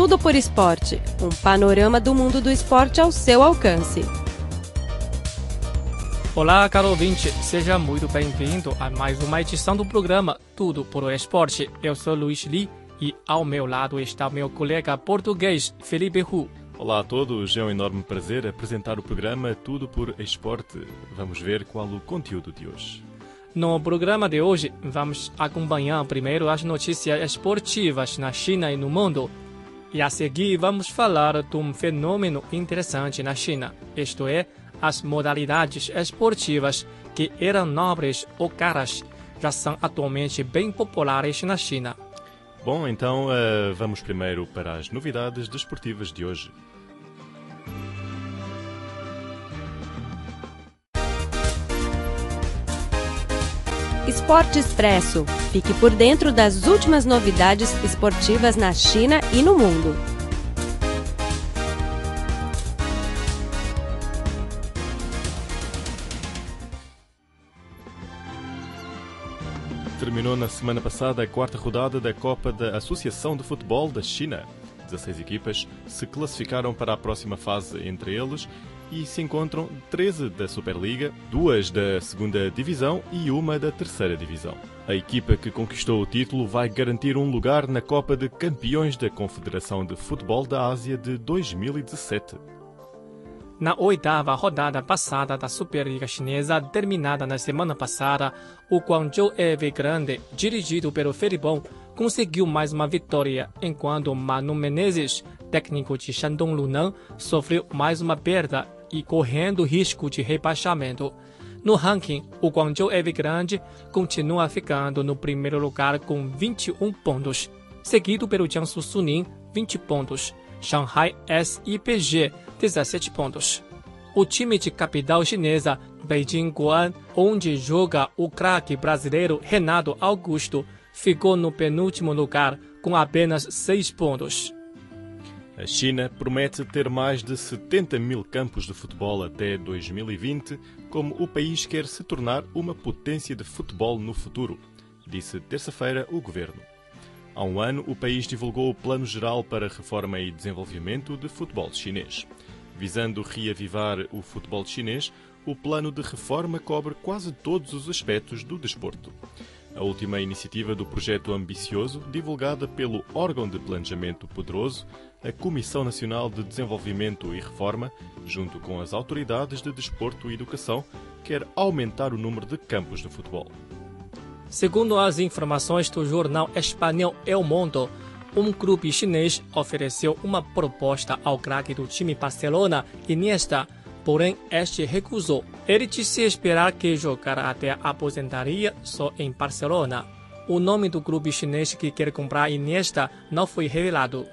Tudo por Esporte um panorama do mundo do esporte ao seu alcance. Olá, caro ouvinte, seja muito bem-vindo a mais uma edição do programa Tudo por Esporte. Eu sou Luiz Li e ao meu lado está meu colega português Felipe Hu. Olá a todos, é um enorme prazer apresentar o programa Tudo por Esporte. Vamos ver qual o conteúdo de hoje. No programa de hoje, vamos acompanhar primeiro as notícias esportivas na China e no mundo. E a seguir, vamos falar de um fenômeno interessante na China, isto é, as modalidades esportivas que eram nobres ou caras já são atualmente bem populares na China. Bom, então uh, vamos primeiro para as novidades desportivas de hoje. Esporte Expresso. Fique por dentro das últimas novidades esportivas na China e no mundo. Terminou na semana passada a quarta rodada da Copa da Associação de Futebol da China. 16 equipas se classificaram para a próxima fase entre eles e se encontram 13 da Superliga, duas da segunda divisão e uma da terceira divisão. A equipa que conquistou o título vai garantir um lugar na Copa de Campeões da Confederação de Futebol da Ásia de 2017. Na oitava rodada passada da Superliga Chinesa, terminada na semana passada, o Guangzhou Evergrande, dirigido pelo Felipão, conseguiu mais uma vitória, enquanto Manu Menezes, técnico de Shandong Luneng, sofreu mais uma perda e correndo risco de rebaixamento. No ranking, o Guangzhou Evergrande continua ficando no primeiro lugar com 21 pontos, seguido pelo Jiangsu Suning, 20 pontos, Shanghai SIPG, 17 pontos. O time de capital chinesa, Beijing Guan, onde joga o craque brasileiro Renato Augusto, ficou no penúltimo lugar com apenas 6 pontos. A China promete ter mais de 70 mil campos de futebol até 2020, como o país quer se tornar uma potência de futebol no futuro, disse terça-feira o governo. Há um ano, o país divulgou o Plano Geral para Reforma e Desenvolvimento de Futebol Chinês. Visando reavivar o futebol chinês, o plano de reforma cobre quase todos os aspectos do desporto. A última iniciativa do projeto ambicioso, divulgada pelo órgão de planejamento poderoso, a Comissão Nacional de Desenvolvimento e Reforma, junto com as autoridades de desporto e educação, quer aumentar o número de campos de futebol. Segundo as informações do jornal espanhol El Mundo, um clube chinês ofereceu uma proposta ao craque do time Barcelona, Iniesta, porém este recusou. Ele disse esperar que jogará até a aposentaria só em Barcelona. O nome do clube chinês que quer comprar Iniesta não foi revelado.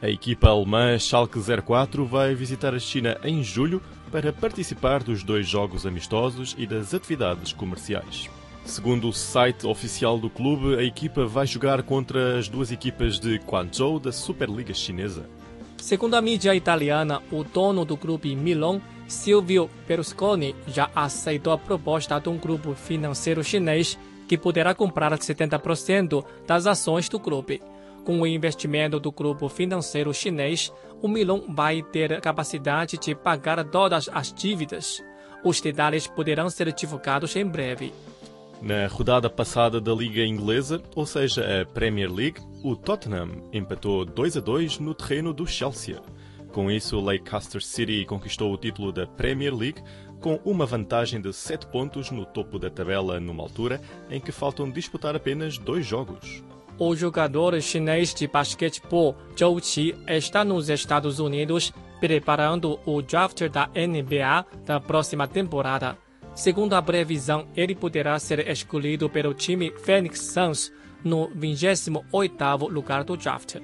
A equipa alemã Schalke 04 vai visitar a China em julho para participar dos dois jogos amistosos e das atividades comerciais. Segundo o site oficial do clube, a equipa vai jogar contra as duas equipas de Guangzhou da Superliga Chinesa. Segundo a mídia italiana, o dono do clube Milan, Silvio Berlusconi, já aceitou a proposta de um grupo financeiro chinês que poderá comprar 70% das ações do clube. Com o investimento do grupo financeiro chinês, o Milan vai ter capacidade de pagar todas as dívidas. Os detalhes poderão ser divulgados em breve. Na rodada passada da Liga Inglesa, ou seja, a Premier League, o Tottenham empatou 2 a 2 no terreno do Chelsea. Com isso, o Leicester City conquistou o título da Premier League com uma vantagem de 7 pontos no topo da tabela numa altura em que faltam disputar apenas dois jogos. O jogador chinês de basquetebol Zhou Qi está nos Estados Unidos preparando o draft da NBA da próxima temporada. Segundo a previsão, ele poderá ser escolhido pelo time Phoenix Suns no 28º lugar do draft.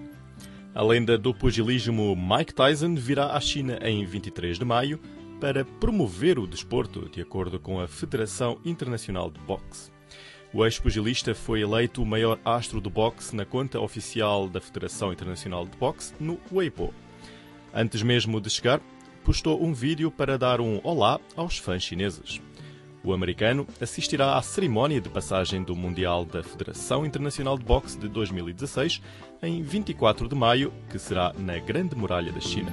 A lenda do pugilismo Mike Tyson virá à China em 23 de maio para promover o desporto, de acordo com a Federação Internacional de Boxe. O ex-pugilista foi eleito o maior astro do boxe na conta oficial da Federação Internacional de Boxe no Weibo. Antes mesmo de chegar, postou um vídeo para dar um olá aos fãs chineses. O americano assistirá à cerimónia de passagem do Mundial da Federação Internacional de Boxe de 2016 em 24 de maio, que será na Grande Muralha da China.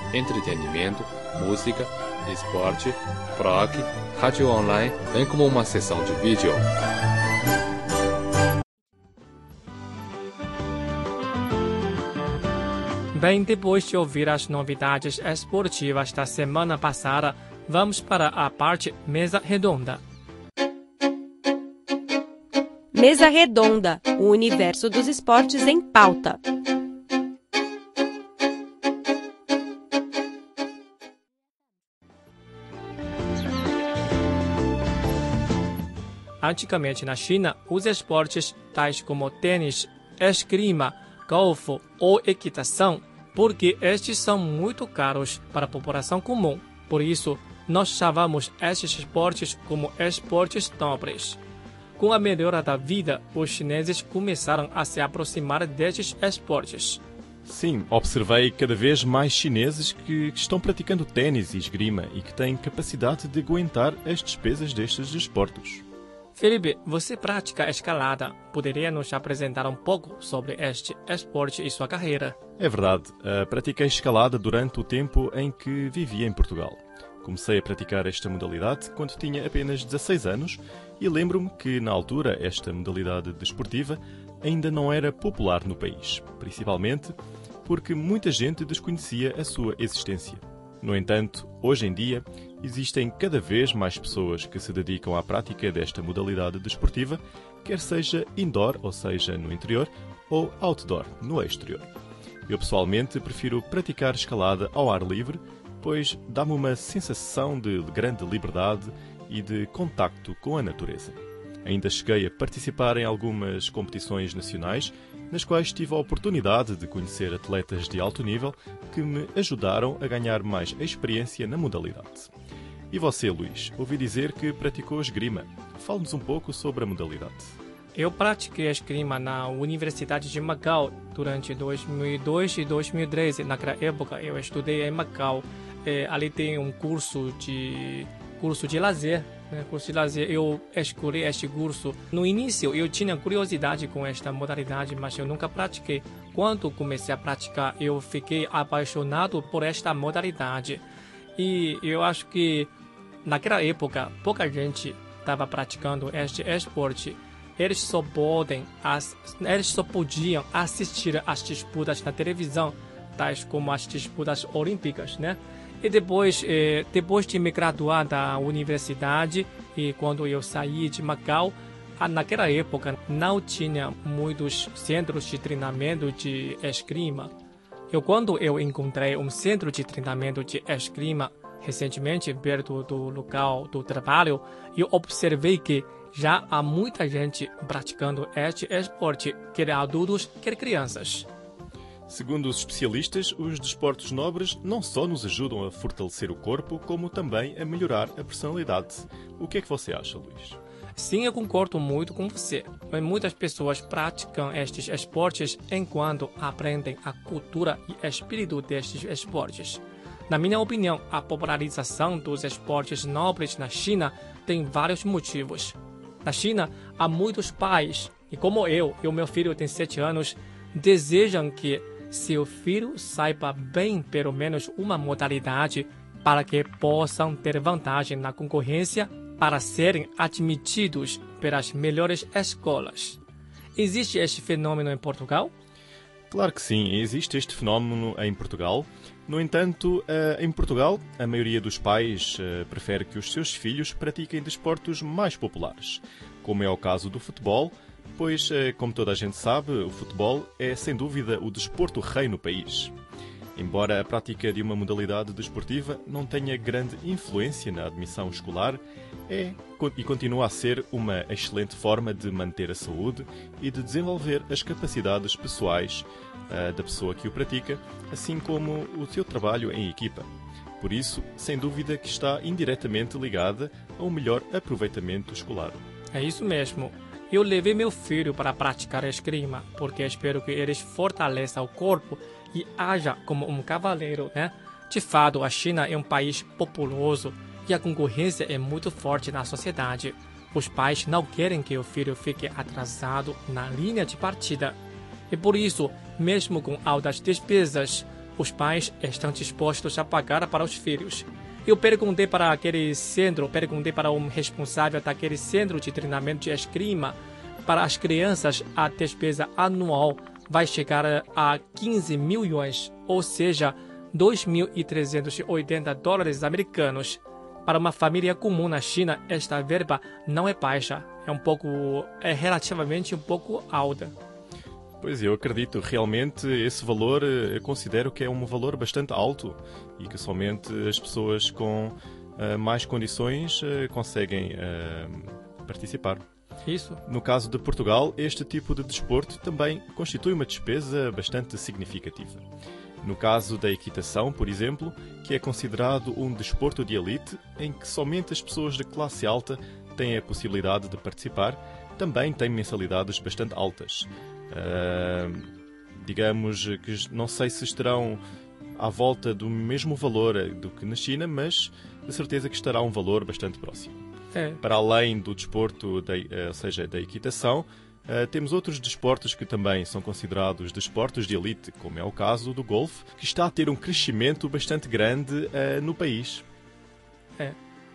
entretenimento, música, esporte, rock, rádio online, bem como uma sessão de vídeo. Bem, depois de ouvir as novidades esportivas da semana passada, vamos para a parte mesa redonda. Mesa Redonda, o universo dos esportes em pauta. Antigamente na China, os esportes tais como tênis, esgrima, golfe ou equitação, porque estes são muito caros para a população comum. Por isso, nós chamamos estes esportes como esportes nobres. Com a melhora da vida, os chineses começaram a se aproximar destes esportes. Sim, observei cada vez mais chineses que, estão praticando tênis e esgrima e que têm capacidade de aguentar as despesas destes desportos. Felipe, você pratica escalada. Poderia nos apresentar um pouco sobre este esporte e sua carreira? É verdade, uh, pratiquei escalada durante o tempo em que vivia em Portugal. Comecei a praticar esta modalidade quando tinha apenas 16 anos e lembro-me que, na altura, esta modalidade desportiva ainda não era popular no país, principalmente porque muita gente desconhecia a sua existência. No entanto, hoje em dia, existem cada vez mais pessoas que se dedicam à prática desta modalidade desportiva, quer seja indoor, ou seja, no interior, ou outdoor, no exterior. Eu pessoalmente prefiro praticar escalada ao ar livre, pois dá-me uma sensação de grande liberdade e de contacto com a natureza. Ainda cheguei a participar em algumas competições nacionais, nas quais tive a oportunidade de conhecer atletas de alto nível que me ajudaram a ganhar mais experiência na modalidade. E você, Luís, ouvi dizer que praticou esgrima. Fale-nos um pouco sobre a modalidade. Eu pratiquei esgrima na Universidade de Macau durante 2002 e 2013. Naquela época, eu estudei em Macau. É, ali tem um curso de curso de lazer né, curso de lazer, eu escolhi este curso. No início, eu tinha curiosidade com esta modalidade, mas eu nunca pratiquei. Quando comecei a praticar, eu fiquei apaixonado por esta modalidade. E eu acho que naquela época, pouca gente estava praticando este esporte. Eles só podem, eles só podiam assistir às disputas na televisão, tais como as disputas olímpicas, né? E depois, eh, depois de me graduar da universidade e quando eu saí de Macau, naquela época não tinha muitos centros de treinamento de esgrima. Eu quando eu encontrei um centro de treinamento de esgrima recentemente perto do local do trabalho, eu observei que já há muita gente praticando este esporte, quer adultos, quer crianças. Segundo os especialistas, os desportos nobres não só nos ajudam a fortalecer o corpo, como também a melhorar a personalidade. O que é que você acha, Luís? Sim, eu concordo muito com você. Muitas pessoas praticam estes esportes enquanto aprendem a cultura e espírito destes esportes. Na minha opinião, a popularização dos esportes nobres na China tem vários motivos. Na China, há muitos pais, e como eu e o meu filho tem 7 anos, desejam que seu filho saiba bem pelo menos uma modalidade para que possam ter vantagem na concorrência para serem admitidos pelas melhores escolas. Existe este fenômeno em Portugal? Claro que sim, existe este fenómeno em Portugal. No entanto, eh, em Portugal, a maioria dos pais eh, prefere que os seus filhos pratiquem desportos mais populares, como é o caso do futebol, pois, eh, como toda a gente sabe, o futebol é sem dúvida o desporto rei no país. Embora a prática de uma modalidade desportiva não tenha grande influência na admissão escolar, é e continua a ser uma excelente forma de manter a saúde e de desenvolver as capacidades pessoais uh, da pessoa que o pratica, assim como o seu trabalho em equipa. Por isso, sem dúvida que está indiretamente ligada a um melhor aproveitamento escolar. É isso mesmo. Eu levei meu filho para praticar esgrima, porque espero que eles fortaleçam o corpo e haja como um cavaleiro, né? De fato, a China é um país populoso e a concorrência é muito forte na sociedade. Os pais não querem que o filho fique atrasado na linha de partida. E por isso, mesmo com altas despesas, os pais estão dispostos a pagar para os filhos. Eu perguntei para aquele centro, perguntei para um responsável daquele centro de treinamento de esgrima, para as crianças a despesa anual vai chegar a 15 mil ou seja, 2.380 dólares americanos. Para uma família comum na China, esta verba não é baixa, é um pouco, é relativamente um pouco alta. Pois eu acredito realmente esse valor, eh, eu considero que é um valor bastante alto e que somente as pessoas com uh, mais condições uh, conseguem uh, participar. Isso. No caso de Portugal, este tipo de desporto também constitui uma despesa bastante significativa. No caso da equitação, por exemplo, que é considerado um desporto de elite em que somente as pessoas de classe alta têm a possibilidade de participar, também tem mensalidades bastante altas. Uh, digamos que não sei se estarão à volta do mesmo valor do que na China, mas de certeza que estará um valor bastante próximo. É. Para além do desporto, de, eh, ou seja, da equitação, Uh, temos outros desportos que também são considerados desportos de elite, como é o caso do golfe, que está a ter um crescimento bastante grande uh, no país. É.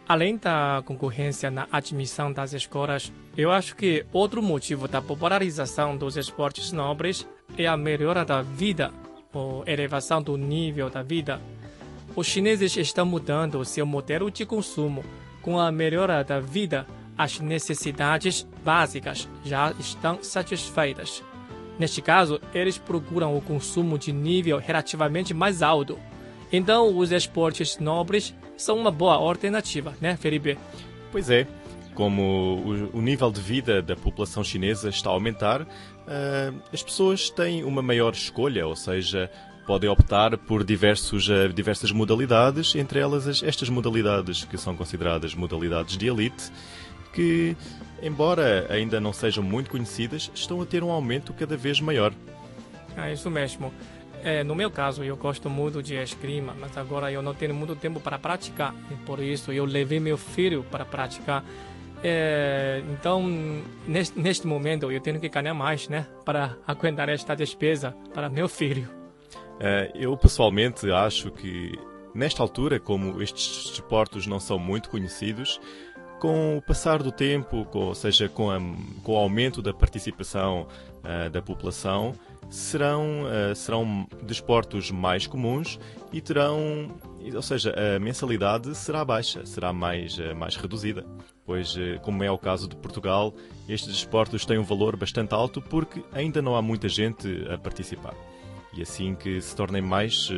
Além da concorrência na admissão das escolas, eu acho que outro motivo da popularização dos esportes nobres é a melhora da vida, ou elevação do nível da vida. Os chineses estão mudando seu modelo de consumo com a melhora da vida as necessidades básicas já estão satisfeitas. Neste caso, eles procuram o consumo de nível relativamente mais alto. Então, os esportes nobres são uma boa alternativa, né, Felipe? Pois é. Como o, nível de vida da população chinesa está a aumentar, uh, as pessoas têm uma maior escolha, ou seja, podem optar por diversos, uh, diversas modalidades, entre elas as, estas modalidades que são consideradas modalidades de elite, que, embora ainda não sejam muito conhecidas, estão a ter um aumento cada vez maior. É isso mesmo. É, no meu caso, eu gosto muito de esgrima, mas agora eu não tenho muito tempo para praticar. Por isso, eu levei meu filho para praticar. É, então, neste, neste momento, eu tenho que ganhar mais, né? Para aguentar esta despesa para meu filho. É, eu, pessoalmente, acho que, nesta altura, como estes desportos não são muito conhecidos, com o passar do tempo, ou seja, com, a, com o aumento da participação uh, da população, serão, uh, serão desportos mais comuns e terão, ou seja, a mensalidade será baixa, será mais, uh, mais reduzida. Pois, como é o caso de Portugal, estes desportos têm um valor bastante alto porque ainda não há muita gente a participar. E assim que se tornem mais,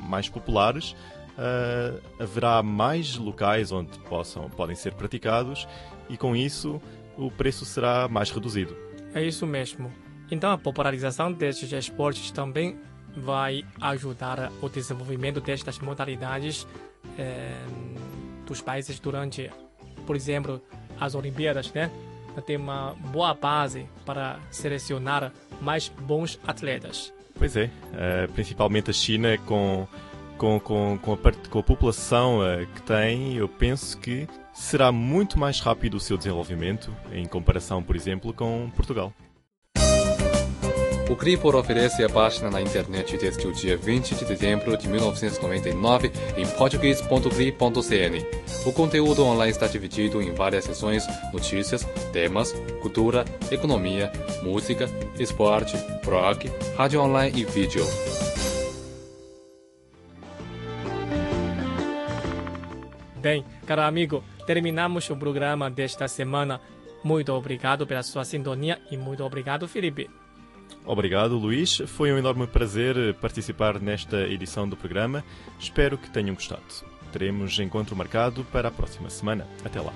mais populares, uh, haverá mais locais onde possam, podem ser praticados e com isso o preço será mais reduzido. É isso mesmo. Então a popularização destes esportes também vai ajudar o desenvolvimento destas modalidades eh, dos países durante, por exemplo, as Olimpíadas, né? Tem uma boa base para selecionar mais bons atletas. Pois é, uh, principalmente a China com com, com, com, a, com a população uh, que tem, eu penso que será muito mais rápido o seu desenvolvimento em comparação, por exemplo, com Portugal. O Cripor oferece a página na internet desde o dia 20 de dezembro de 1999 em português.cri.cn. O conteúdo online está dividido em várias seções: notícias, temas, cultura, economia, música, esporte, rock, rádio online e vídeo. Bem, caro amigo, terminamos o programa desta semana. Muito obrigado pela sua sintonia e muito obrigado, Felipe. Obrigado, Luís. Foi um enorme prazer participar nesta edição do programa. Espero que tenham gostado. Teremos encontro marcado para a próxima semana. Até lá.